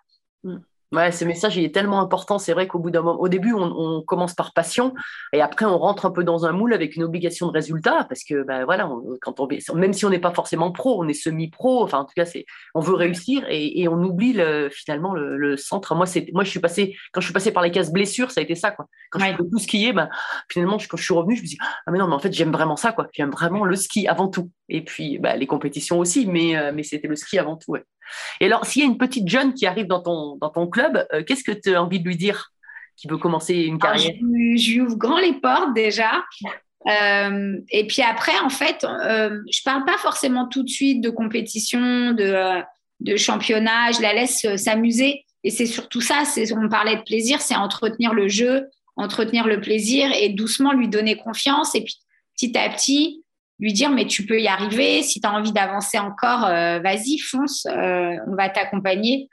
Ouais, ce message il est tellement important. C'est vrai qu'au bout d'un moment, au début, on, on, commence par passion et après, on rentre un peu dans un moule avec une obligation de résultat parce que, ben voilà, on, quand on, même si on n'est pas forcément pro, on est semi-pro. Enfin, en tout cas, c'est, on veut réussir et, et on oublie le, finalement le, le, centre. Moi, c'est, moi, je suis passé quand je suis passé par les cases blessures, ça a été ça, quoi. Quand ouais. je pouvais tout skier, ben finalement, quand je suis revenu, je me dis ah mais non, mais en fait, j'aime vraiment ça, quoi. J'aime vraiment le ski avant tout. Et puis, ben, les compétitions aussi, mais euh, mais c'était le ski avant tout. Ouais. Et alors, s'il y a une petite jeune qui arrive dans ton, dans ton club, euh, qu'est-ce que tu as envie de lui dire qui veut commencer une carrière alors, je, je, lui ouvre grand les portes déjà. Euh, et puis après, en fait, euh, je parle pas forcément tout de suite de compétition, de, de championnat. Je la laisse s'amuser. Et c'est surtout ça. On parlait de plaisir, c'est entretenir le jeu, entretenir le plaisir et doucement lui donner confiance. Et puis petit à petit, lui dire mais tu peux y arriver, si tu as envie d'avancer encore, euh, vas-y, fonce, euh, on va t'accompagner.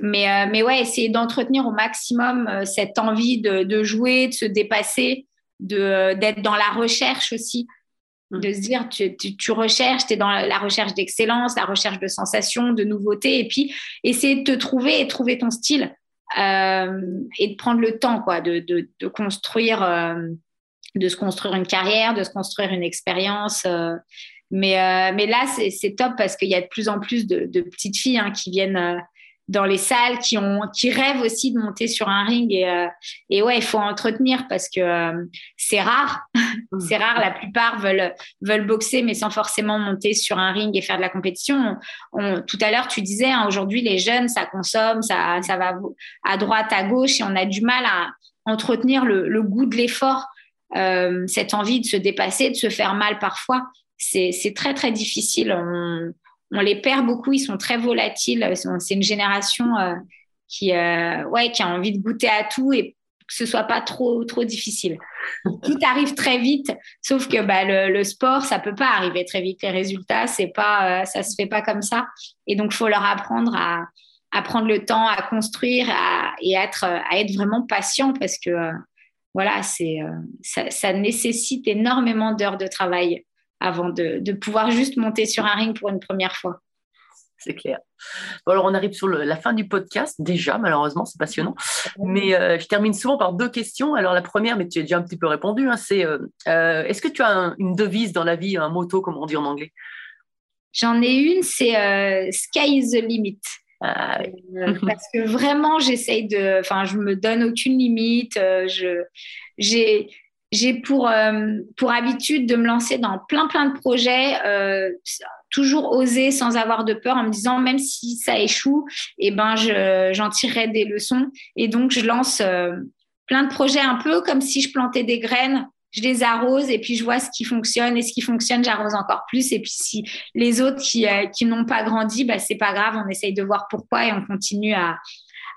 Mais, euh, mais ouais, essayer d'entretenir au maximum cette envie de, de, jouer, de se dépasser, d'être dans la recherche aussi, de se dire tu, tu, tu recherches, tu es dans la recherche d'excellence, la recherche de sensations, de nouveautés, et puis essayer de te trouver et trouver ton style. et de prendre le temps quoi, de, de, de construire de se construire une carrière, de se construire une expérience. Euh, mais, euh, mais là, c'est top parce qu'il y a de plus en plus de, de petites filles hein, qui viennent euh, dans les salles, qui, ont, qui rêvent aussi de monter sur un ring. Et, euh, et ouais, il faut entretenir parce que euh, c'est rare. c'est rare. La plupart veulent, veulent boxer, mais sans forcément monter sur un ring et faire de la compétition. On, tout à l'heure, tu disais, hein, aujourd'hui, les jeunes, ça consomme, ça, ça va à droite, à gauche, et on a du mal à entretenir le, le goût de l'effort euh, cette envie de se dépasser, de se faire mal parfois, c'est très très difficile. On, on, les perd beaucoup, ils sont très volatiles. C'est une génération euh, qui, euh, ouais, qui a envie de goûter à tout et que ce soit pas trop trop difficile. Tout arrive très vite, sauf que bah, le, le, sport, ça peut pas arriver très vite. Les résultats, c'est pas, ça se fait pas comme ça. Et donc, faut leur apprendre à, à prendre le temps, à construire à, et être, à être vraiment patient parce que voilà, c'est, euh, ça, ça, nécessite énormément d'heures de travail avant de, de, pouvoir juste monter sur un ring pour une première fois. C'est clair. Bon, alors, on arrive sur le, la fin du podcast, déjà, malheureusement, c'est passionnant. Mais euh, je termine souvent par deux questions. Alors, la première, mais tu as déjà un petit peu répondu, hein, c'est euh, euh, est-ce que tu as un, une devise dans la vie, un motto, comme on dit en anglais? J'en ai une, c'est Sky is the limit. Euh, parce que vraiment, j'essaye de. Enfin, je me donne aucune limite. Euh, je, j'ai, j'ai pour, euh, pour habitude de me lancer dans plein, plein de projets, euh, toujours oser sans avoir de peur, en me disant même si ça échoue, et eh ben, je, j'en tirerai des leçons. Et donc, je lance plein de projets un peu comme si je plantais des graines je les arrose et puis je vois ce qui fonctionne et ce qui fonctionne, j'arrose encore plus. Et puis si les autres qui, euh, qui n'ont pas grandi, bah, c'est pas grave, on essaye de voir pourquoi et on continue à,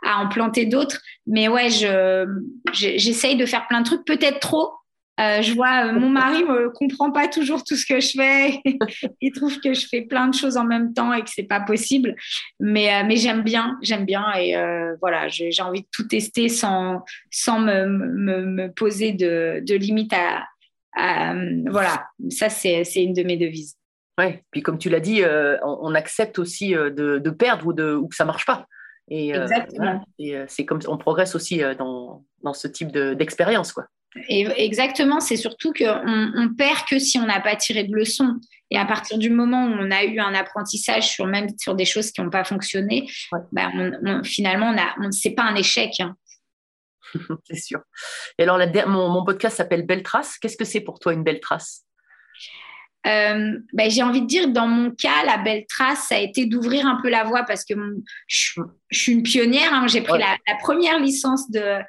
à en planter d'autres. Mais ouais, je, j'essaye de faire plein de trucs, peut-être trop, euh, je vois, euh, mon mari me comprend pas toujours tout ce que je fais. il trouve que je fais plein de choses en même temps et que c'est pas possible. Mais, euh, mais j'aime bien, j'aime bien et euh, voilà, j'ai envie de tout tester sans, sans me, me, me poser de, de limites à, à, voilà. Ça, c'est une de mes devises. Ouais. Puis comme tu l'as dit, euh, on, on, accepte aussi de, de perdre ou, de, ou que ça marche pas. Et, Exactement. et c'est comme on progresse aussi dans, dans ce type d'expérience, quoi. Et exactement, c'est surtout qu'on on perd que si on n'a pas tiré de leçons. Et à partir du moment où on a eu un apprentissage sur même sur des choses qui n'ont pas fonctionné, ouais. bah on, on, finalement, on c'est pas un échec. Hein. c'est sûr. Et alors, la, mon, mon podcast s'appelle Belle Trace. Qu'est-ce que c'est pour toi une belle trace? Euh, ben, j'ai envie de dire, dans mon cas, la belle trace, ça a été d'ouvrir un peu la voie parce que je, je, suis une pionnière. Hein, j'ai pris ouais. la, la, première licence de,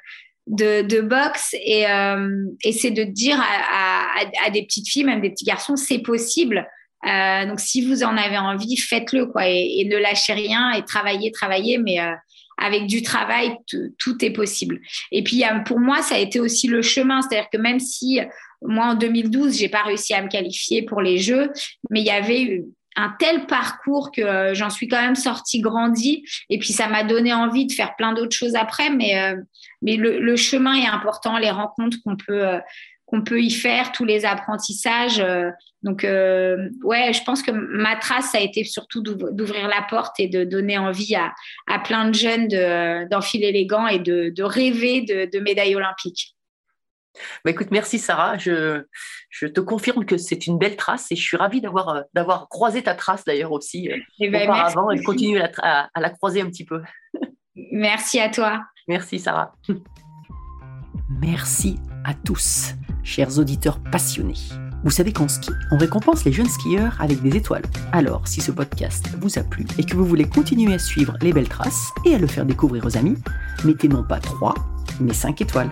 de, de boxe et, euh, et c'est de dire à, à, à, des petites filles, même des petits garçons, c'est possible. Euh, donc si vous en avez envie, faites-le quoi et, ne lâchez rien et travaillez, travaillez, mais euh, avec du travail, tout est possible. Et puis pour moi, ça a été aussi le chemin, c'est-à-dire que même si moi en 2012, j'ai pas réussi à me qualifier pour les Jeux, mais il y avait un tel parcours que euh, j'en suis quand même sortie grandie et puis ça m'a donné envie de faire plein d'autres choses après mais euh, le, chemin est important les rencontres qu'on peut euh, y faire, tous les apprentissages. Donc, ouais, je pense que ma trace, a été surtout d'ouvrir la porte et de donner envie à, plein de jeunes d'enfiler les gants et de, de rêver de, de médailles olympiques. Bah écoute, merci Sarah. Je, je te confirme que c'est une belle trace et je suis ravie d'avoir, euh, d'avoir croisé ta trace d'ailleurs aussi euh, eh ben, auparavant et continuer à, à, la croiser un petit peu. Merci à toi. Merci Sarah. Merci à tous, chers auditeurs passionnés. Vous savez qu'en ski, on récompense les jeunes skieurs avec des étoiles. Alors, si ce podcast vous a plu et que vous voulez continuer à suivre les belles traces et à le faire découvrir aux amis, mettez non pas 3, mais 5 étoiles.